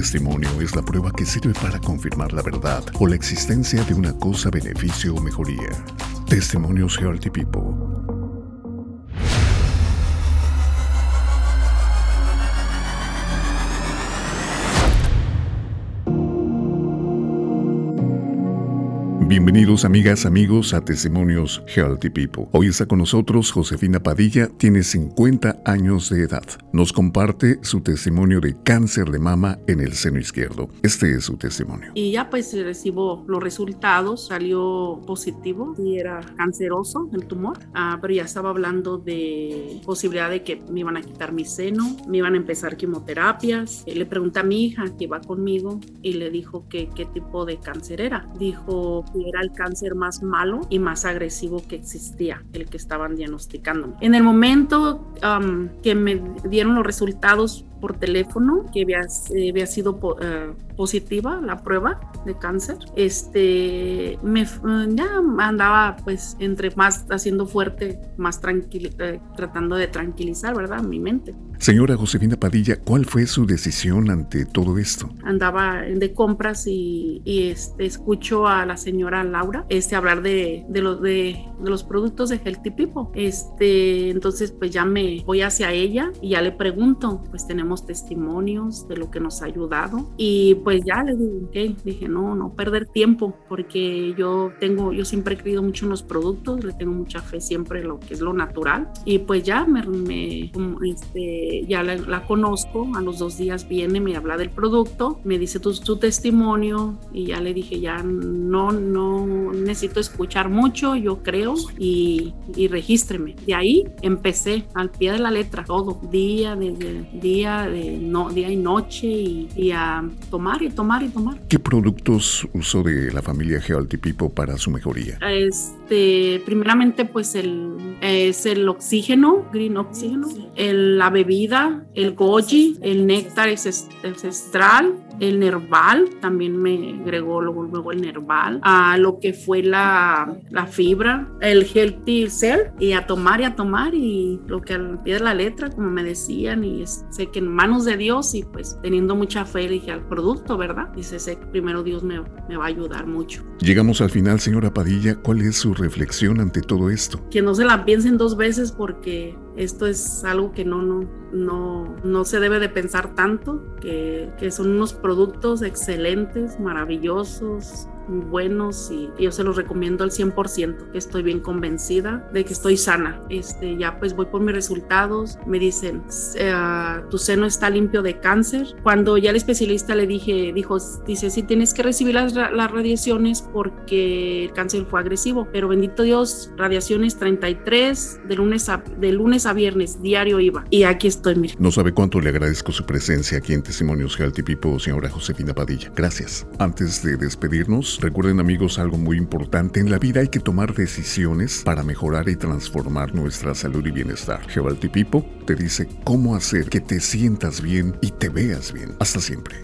testimonio es la prueba que sirve para confirmar la verdad o la existencia de una cosa, beneficio o mejoría. Testimonios Healthy People Bienvenidos amigas, amigos a Testimonios Healthy People. Hoy está con nosotros Josefina Padilla, tiene 50 años de edad. Nos comparte su testimonio de cáncer de mama en el seno izquierdo. Este es su testimonio. Y ya pues recibo los resultados, salió positivo y era canceroso el tumor, ah, pero ya estaba hablando de posibilidad de que me iban a quitar mi seno, me iban a empezar quimioterapias. Le pregunté a mi hija que va conmigo y le dijo que qué tipo de cáncer era. Dijo era el cáncer más malo y más agresivo que existía, el que estaban diagnosticando. En el momento um, que me dieron los resultados por teléfono que había, eh, había sido eh, positiva la prueba de cáncer. Este, me, ya andaba pues entre más haciendo fuerte, más tranquil, eh, tratando de tranquilizar, ¿verdad? Mi mente. Señora Josefina Padilla, ¿cuál fue su decisión ante todo esto? Andaba de compras y, y este, escucho a la señora Laura este, hablar de, de, los, de, de los productos de Healthy People. Este, entonces pues ya me voy hacia ella y ya le pregunto, pues tenemos testimonios de lo que nos ha ayudado. Y pues ya le dije, dije no, no perder tiempo porque yo tengo, yo siempre he creído mucho en los productos, le tengo mucha fe siempre en lo que es lo natural. Y pues ya me, me este, ya la, conozco, a los dos días viene, me habla del producto, me dice tu, tu testimonio y ya le dije ya no, no necesito escuchar mucho, yo creo y, y regístreme. De ahí empecé al pie de la letra, todo, día, desde día de no, día y noche y, a tomar y tomar y tomar. ¿Qué productos usó de la familia People para su mejoría? Este, primeramente pues el, es el oxígeno, green oxígeno, el, la bebida, el goji, el néctar ancestral, el nerval, también me agregó luego, luego el nerval, a lo que fue la, la fibra, el healthy cell y a tomar y a tomar y lo que al pie de la letra, como me decían, y sé que en manos de Dios y pues teniendo mucha fe dije al producto, ¿verdad? Dice, sé que primero Dios me, me va a ayudar mucho. Llegamos al final, señora Padilla, ¿cuál es su reflexión ante todo esto? Que no se la piensen dos veces porque esto es algo que no, no, no, no se debe de pensar tanto, que, que son unos productos excelentes, maravillosos, buenos y yo se los recomiendo al 100%, que estoy bien convencida de que estoy sana. Este, ya pues voy por mis resultados, me dicen, eh, tu seno está limpio de cáncer. Cuando ya el especialista le dije, dijo, dice, sí tienes que recibir las, radiaciones porque el cáncer fue agresivo, pero bendito Dios, radiaciones 33 de lunes a, de lunes a viernes, diario iba. Y aquí estoy. No sabe cuánto le agradezco su presencia aquí en Testimonios Healthy People, señora Josefina Padilla. Gracias. Antes de despedirnos, Recuerden amigos algo muy importante, en la vida hay que tomar decisiones para mejorar y transformar nuestra salud y bienestar. Healthy Pipo te dice cómo hacer que te sientas bien y te veas bien. Hasta siempre.